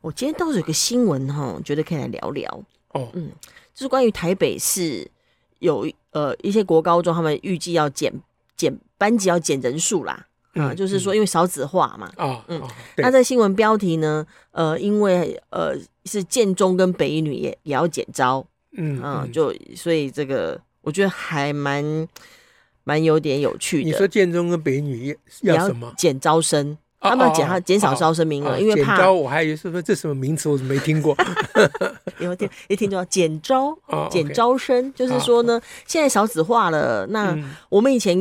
我今天倒是有个新闻哈，觉得可以来聊聊哦。嗯，就是关于台北市有呃一些国高中，他们预计要减减班级要减人数啦。啊、嗯，就是说因为少子化嘛。啊、哦，嗯。哦、那在新闻标题呢？呃，因为呃是建中跟北一女也也要减招。嗯啊，就所以这个我觉得还蛮蛮有点有趣的。你说建中跟北一女要什么？减招生。他们要减，他减少招生名额，因为怕。减招，我还以为是说这什么名词，我怎么没听过？有听一听就要减招，减、哦、招生，就是说呢，现在少子化了。那我们以前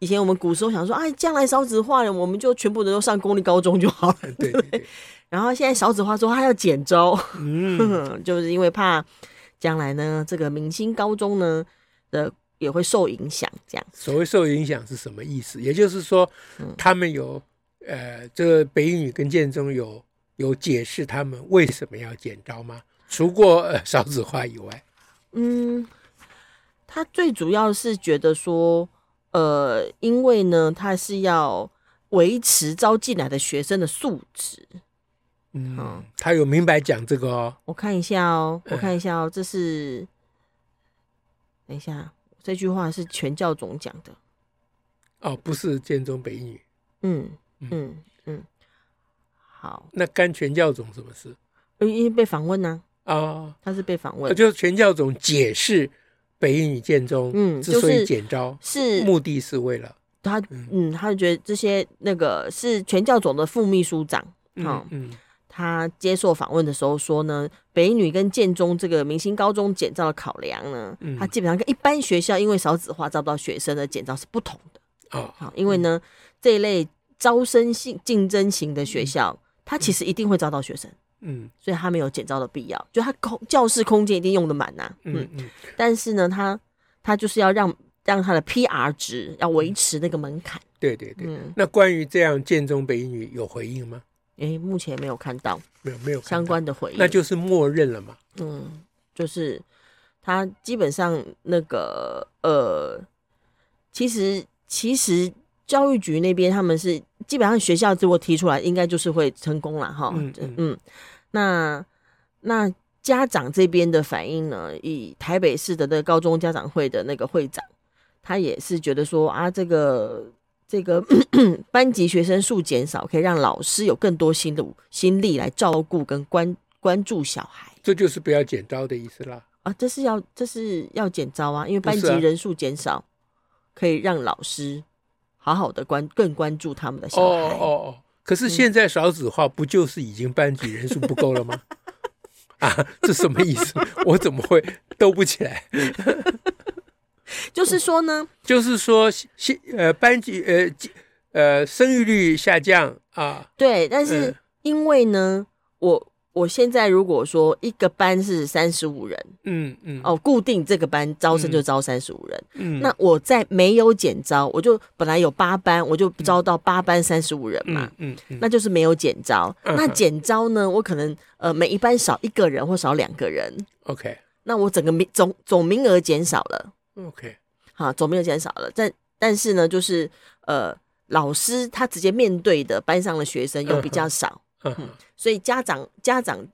以前我们古时候想说，哎，将来少子化了，我们就全部人都上公立高中就好了。对。然后现在少子化之后，他要减招，嗯，就是因为怕将来呢，这个明星高中呢的也会受影响。这样，所谓受影响是什么意思？也就是说，他们有。呃，这个北一女跟建中有有解释他们为什么要剪刀吗？除过呃少子化以外，嗯，他最主要是觉得说，呃，因为呢，他是要维持招进来的学生的素质。嗯，嗯，他有明白讲这个哦。我看一下哦，我看一下哦，这是，嗯、等一下，这句话是全教总讲的。哦，不是建中北一女。嗯。嗯。嗯，好，那干全教总什么事？因为被访问呢啊，哦，他是被访问，就是全教总解释北一女建中，嗯，之所以减招是目的是为了他，嗯，他就觉得这些那个是全教总的副秘书长，嗯嗯，他接受访问的时候说呢，北一女跟建中这个明星高中减招的考量呢，他基本上跟一般学校因为少子化招不到学生的减招是不同的，哦，好，因为呢这一类。招生性竞争型的学校，他其实一定会招到学生，嗯，所以他没有减招的必要，就他空教室空间一定用的满呐，嗯嗯，但是呢，他他就是要让让他的 PR 值要维持那个门槛，对对对，那关于这样建中北一女有回应吗？诶，目前没有看到，没有没有相关的回应，那就是默认了嘛，嗯，就是他基本上那个呃，其实其实。教育局那边他们是基本上学校如果提出来，应该就是会成功了哈。嗯那那家长这边的反应呢？以台北市的那个高中家长会的那个会长，他也是觉得说啊，这个这个 班级学生数减少，可以让老师有更多心的心力来照顾跟关关注小孩。这就是不要减招的意思啦。啊，这是要这是要减招啊，因为班级人数减少，可以让老师。好好的关更关注他们的小孩哦哦哦！可是现在少子化不就是已经班级人数不够了吗？啊，这什么意思？我怎么会兜不起来？就是说呢，就是说现呃班级呃呃生育率下降啊。对，但是因为呢，嗯、我。我现在如果说一个班是三十五人，嗯嗯，哦，固定这个班招生就招三十五人，嗯，那我在没有减招，我就本来有八班，我就招到八班三十五人嘛，嗯，嗯，那就是没有减招。嗯，那减招呢，我可能呃每一班少一个人或少两个人，OK，那我整个名总总名额减少了，OK，好，总名额减少了，但但是呢，就是呃老师他直接面对的班上的学生又比较少。嗯，所以家长家长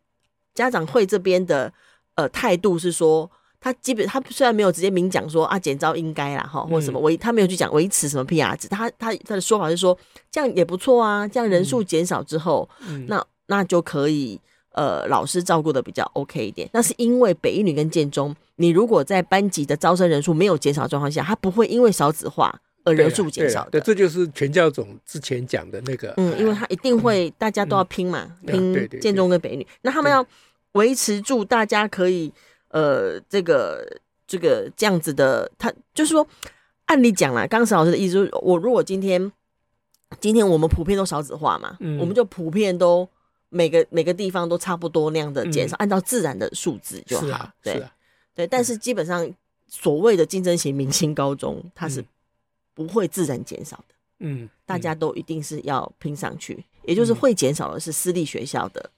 家长会这边的呃态度是说，他基本他虽然没有直接明讲说啊减招应该啦哈，或什么维他没有去讲维持什么 PR 值，他他他的说法是说这样也不错啊，这样人数减少之后，嗯、那那就可以呃老师照顾的比较 OK 一点。那是因为北一女跟建中，你如果在班级的招生人数没有减少状况下，他不会因为少子化。呃，人数减少的，对，这就是全教总之前讲的那个。嗯，因为他一定会，大家都要拼嘛，拼建中跟北女。那他们要维持住，大家可以呃，这个这个这样子的，他就是说，按理讲啦，刚才老师的意思就是，我如果今天今天我们普遍都少子化嘛，我们就普遍都每个每个地方都差不多那样的减少，嗯、按照自然的数字就好。啊、对、啊、对，但是基本上所谓的竞争型明星高中，它是不会自然减少的。嗯，大家都一定是要拼上去，嗯、也就是会减少的是私立学校的，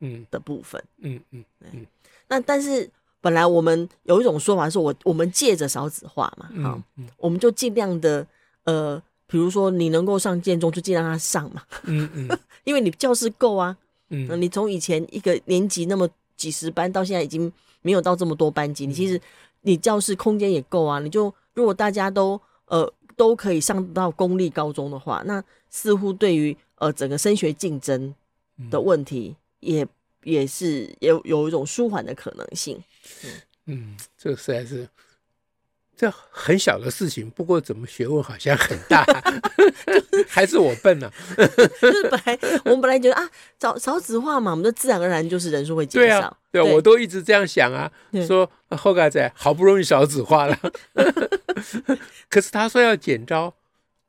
嗯的部分。嗯嗯嗯，嗯。那但是本来我们有一种说法是我我们借着少子化嘛，好、嗯嗯，我们就尽量的呃，比如说你能够上建中，就尽量让他上嘛。嗯嗯，因为你教室够啊。嗯，你从以前一个年级那么几十班，到现在已经没有到这么多班级，你其实你教室空间也够啊。你就如果大家都呃。都可以上到公立高中的话，那似乎对于呃整个升学竞争的问题也，也也是有有一种舒缓的可能性。嗯，嗯，这个实在是这很小的事情，不过怎么学问好像很大，还是我笨呢、啊？就是本来我们本来觉得啊，少少子化嘛，我们就自然而然就是人数会减少。对啊，对，对我都一直这样想啊，说后盖仔好不容易少子化了。可是他说要减招，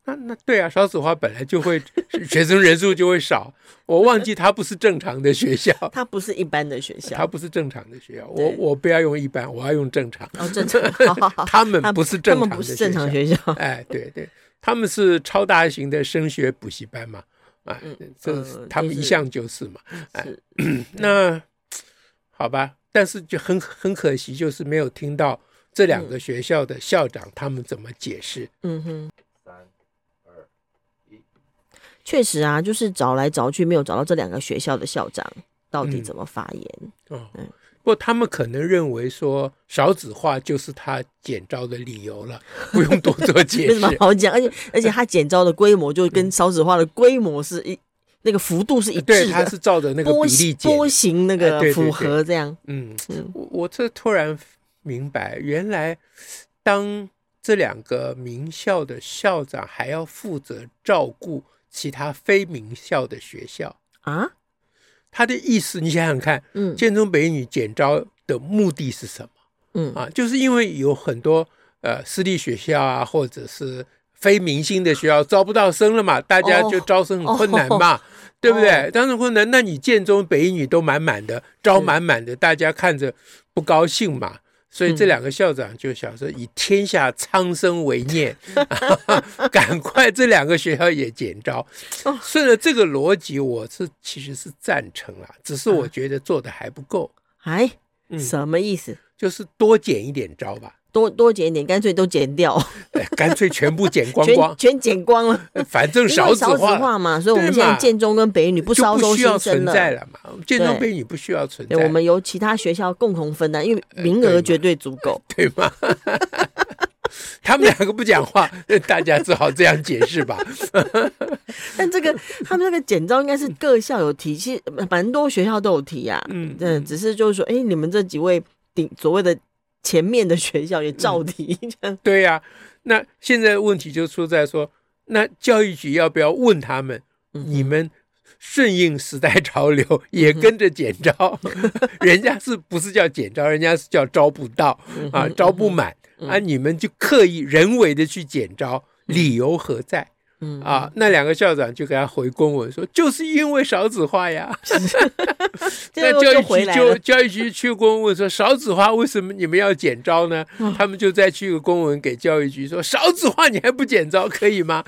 那那对啊，少子化本来就会学生人数就会少。我忘记他不是正常的学校，他不是一般的学校，他不是正常的学校。我我不要用一般，我要用正常。哦，正常。好好好他们不是正常的学校，他们不是正常学校。哎，对对，他们是超大型的升学补习班嘛。啊，这、呃、他们一向就是嘛。哎，那好吧，但是就很很可惜，就是没有听到。这两个学校的校长他们怎么解释？嗯哼，确实啊，就是找来找去没有找到这两个学校的校长到底怎么发言。嗯、哦，嗯，不过他们可能认为说少子化就是他减招的理由了，不用多做解释。没什么好讲，而且而且他减招的规模就跟少子化的规模是一那个幅度是一致的，对，他是照着那个比例波形那个符合这样。哎、对对对嗯，我我这突然。明白，原来当这两个名校的校长还要负责照顾其他非名校的学校啊？他的意思，你想想看，嗯，建中北女减招的目的是什么？嗯啊，就是因为有很多呃私立学校啊，或者是非明星的学校招不到生了嘛，大家就招生很困难嘛，哦、对不对？招、哦、生困难，那你建中北女都满满的，招满满的，大家看着不高兴嘛。所以这两个校长就想说，以天下苍生为念，赶快这两个学校也减招。顺着这个逻辑，我是其实是赞成了，只是我觉得做的还不够。哎，什么意思？就是多减一点招吧。多多减一点，干脆都减掉，哎，干脆全部剪光光，全剪光了。反正少子化嘛，所以我们现在建中跟北女不招收新生了，了嘛。建中北女不需要存在，我们由其他学校共同分担，因为名额绝对足够，对吗？他们两个不讲话，大家只好这样解释吧。但这个他们那个简招应该是各校有提，其实蛮多学校都有提呀。嗯，对，只是就是说，哎，你们这几位顶所谓的。前面的学校也照提，嗯、对呀、啊。那现在问题就出在说，那教育局要不要问他们？嗯、你们顺应时代潮流，也跟着减招？嗯、人家是不是叫减招？人家是叫招不到、嗯、啊，招不满、嗯、啊，你们就刻意人为的去减招，理由何在？嗯啊，那两个校长就给他回公文说，就是因为少子化呀。那教育局就教育局去公文说，少子化为什么你们要减招呢？哦、他们就再去个公文给教育局说，少子化你还不减招可以吗？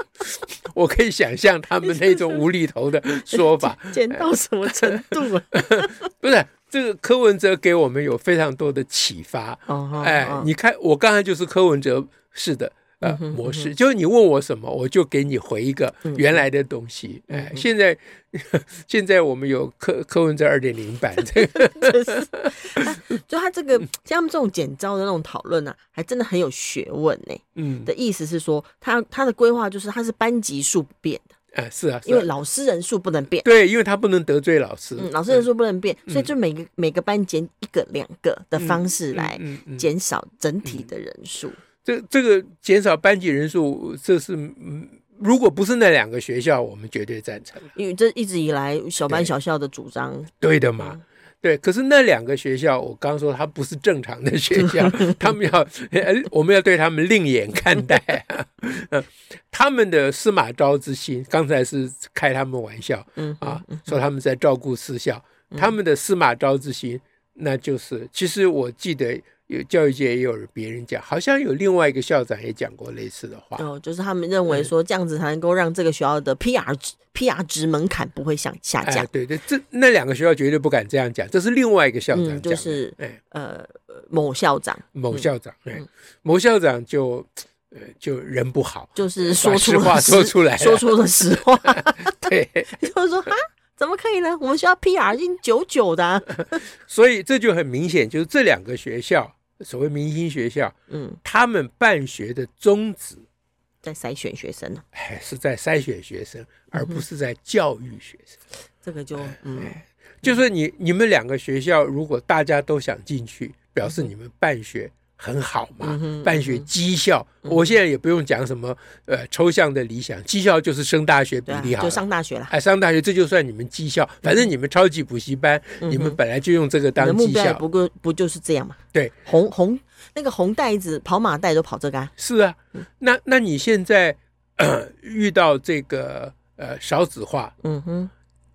我可以想象他们那种无厘头的说法，减到什么程度啊？不是这个柯文哲给我们有非常多的启发。哦、哎，哦、你看我刚才就是柯文哲是的。呃，模式就是你问我什么，我就给你回一个原来的东西。哎，现在 现在我们有柯柯文哲二点零版，这个就他这个像他们这种简招的那种讨论呢，还真的很有学问呢。嗯，的意思是说，他他的规划就是他是班级数不变的。哎，是啊，因为老师人数不能变。对，因为他不能得罪老师。嗯，老师人数不能变，所以就每个每个班减一个两个的方式来减少整体的人数。这这个减少班级人数，这是嗯，如果不是那两个学校，我们绝对赞成。因为这一直以来小班小校的主张，对的嘛，嗯、对，可是那两个学校，我刚刚说它不是正常的学校，他们要，我们要对他们另眼看待啊。嗯，他们的司马昭之心，刚才是开他们玩笑，嗯啊，说他们在照顾私校，他们的司马昭之心，那就是，其实我记得。有教育界也有别人讲，好像有另外一个校长也讲过类似的话。哦，就是他们认为说这样子才能够让这个学校的 PR 值、嗯、PR 值门槛不会向下降。哎、对对，这那两个学校绝对不敢这样讲，这是另外一个校长讲、嗯，就是哎呃某校长，某校长，哎、嗯，某校长就呃就人不好，就是说出实话说出来，说出了实话，对，就是说啊。怎么可以呢？我们学校 PR 已经九九的、啊，所以这就很明显，就是这两个学校，所谓明星学校，嗯，他们办学的宗旨在筛选学生呢，哎，是在筛选学生，而不是在教育学生。嗯、这个就，嗯，就是你你们两个学校，如果大家都想进去，表示你们办学。很好嘛，办学绩效，我现在也不用讲什么呃抽象的理想，绩效就是升大学比例好，就上大学了。哎，上大学这就算你们绩效，反正你们超级补习班，你们本来就用这个当绩效，不过不就是这样嘛？对，红红那个红带子跑马带都跑这个啊。是啊，那那你现在遇到这个呃少子化，嗯哼，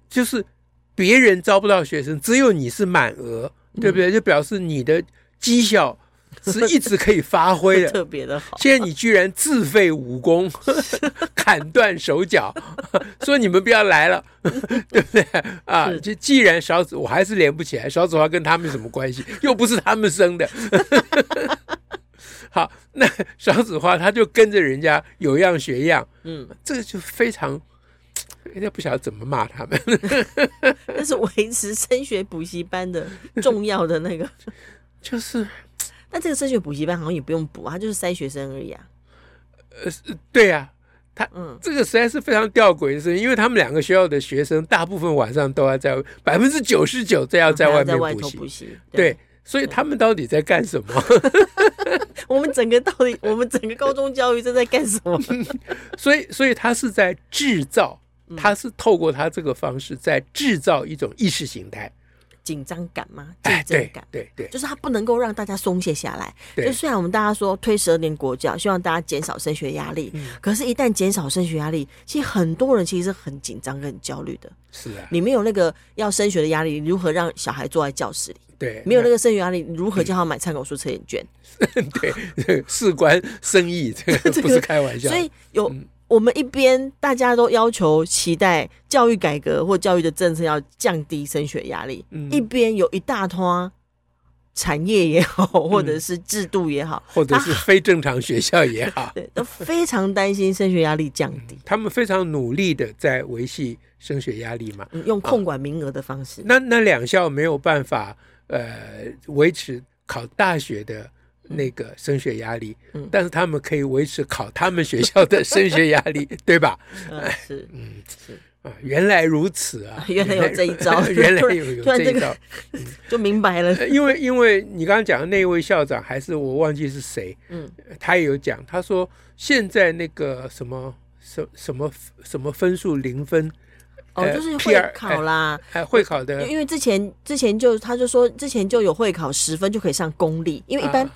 就是别人招不到学生，只有你是满额，对不对？就表示你的绩效。是一直可以发挥的，特别的好。现在你居然自废武功，砍断手脚，说你们不要来了，对不对啊？就既然少子，我还是连不起来。少子化跟他们有什么关系？又不是他们生的。好，那少子化他就跟着人家有样学样，嗯，这个就非常，人家不晓得怎么骂他们。那是维持升学补习班的重要的那个，就是。但这个升学补习班好像也不用补啊，他就是筛学生而已啊。呃，对呀、啊，他嗯，这个实在是非常吊诡的事情，因为他们两个学校的学生大部分晚上都要在百分之九十九都要在外面补习，对，所以他们到底在干什么？我们整个到底，我们整个高中教育正在干什么？所以，所以他是在制造，他是透过他这个方式在制造一种意识形态。紧张感吗？竞争感，对对，就是他不能够让大家松懈下来。就虽然我们大家说推十二年国教，希望大家减少升学压力，可是，一旦减少升学压力，其实很多人其实是很紧张跟很焦虑的。是啊，你没有那个要升学的压力，如何让小孩坐在教室里？对，没有那个升学压力，如何叫他买参考书、测验卷？对，事关生意，这个不是开玩笑。所以有。我们一边大家都要求期待教育改革或教育的政策要降低升学压力，嗯、一边有一大坨产业也好，或者是制度也好，或者是非正常学校也好，对，都非常担心升学压力降低。他们非常努力的在维系升学压力嘛，用控管名额的方式。哦、那那两校没有办法呃维持考大学的。那个升学压力，嗯，但是他们可以维持考他们学校的升学压力，对吧？嗯，是，嗯，是。啊，原来如此啊，原来有这一招，原来有有这一招，就明白了。因为因为你刚刚讲的那位校长，还是我忘记是谁，嗯，他也有讲，他说现在那个什么什什么什么分数零分。哦，就是会考啦，还会考的，因为之前之前就他就说之前就有会考十分就可以上公立，因为一般、啊、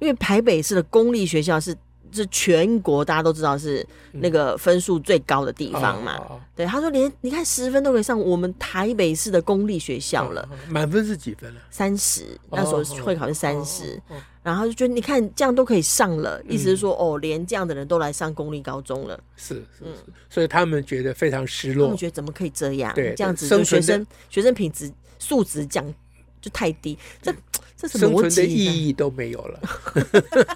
因为台北市的公立学校是是全国大家都知道是那个分数最高的地方嘛，嗯、对，他说连你看十分都可以上我们台北市的公立学校了，满、嗯、分是几分了？三十，那时候会考是三十。然后就觉得你看这样都可以上了，意思是说哦，连这样的人都来上公立高中了，是是，所以他们觉得非常失落，他们觉得怎么可以这样？对，这样子就学生学生品质素质降就太低，这这是生存的意义都没有了。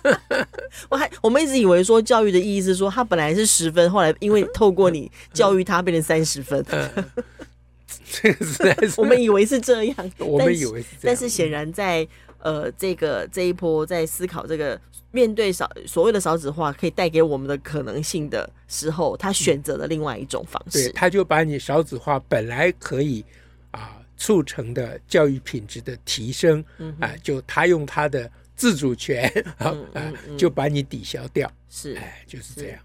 我还我们一直以为说教育的意义是说他本来是十分，后来因为透过你 教育他变成三十分，这个实在是我们以为是这样，我们以为是这样，但是显然在。呃，这个这一波在思考这个面对少所谓的少子化可以带给我们的可能性的时候，他选择了另外一种方式。对，他就把你少子化本来可以啊促成的教育品质的提升，嗯、啊，就他用他的自主权啊、就把你抵消掉。是，哎，就是这样。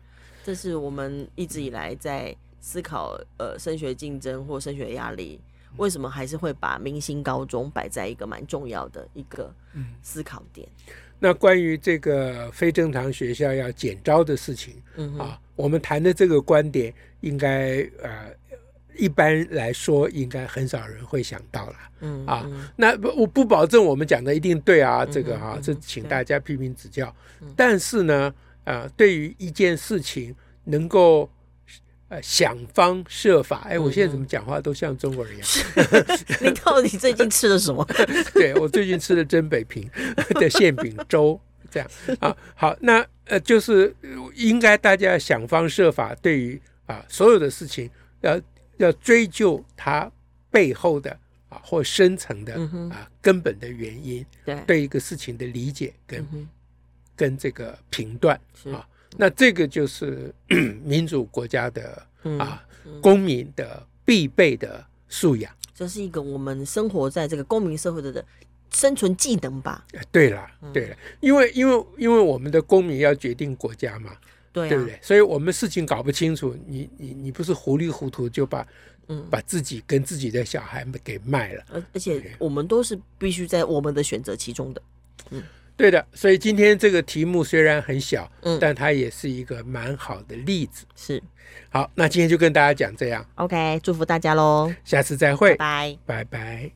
这是我们一直以来在思考呃升学竞争或升学压力。为什么还是会把明星高中摆在一个蛮重要的一个思考点？嗯、那关于这个非正常学校要减招的事情，嗯啊，我们谈的这个观点，应该呃。一般来说，应该很少人会想到了。嗯啊，那不我不保证我们讲的一定对啊，这个哈、啊，这请大家批评指教。但是呢，啊，对于一件事情能够呃想方设法，哎，我现在怎么讲话都像中国人一样？你到底最近吃了什么？对，我最近吃了真北平 的馅饼粥，这样啊。好，那呃，就是应该大家想方设法，对于啊所有的事情要。要追究它背后的啊或深层的啊根本的原因，对。对一个事情的理解跟跟这个评断啊，那这个就是 民主国家的啊公民的必备的素养。这是一个我们生活在这个公民社会的的生存技能吧？对了，对了，因为因为因为我们的公民要决定国家嘛。对，啊、对不对？所以我们事情搞不清楚，你你你不是糊里糊涂就把嗯把自己跟自己的小孩给卖了，而而且我们都是必须在我们的选择其中的，嗯，对的。所以今天这个题目虽然很小，嗯，但它也是一个蛮好的例子。是，好，那今天就跟大家讲这样。OK，祝福大家喽，下次再会，拜拜，拜拜。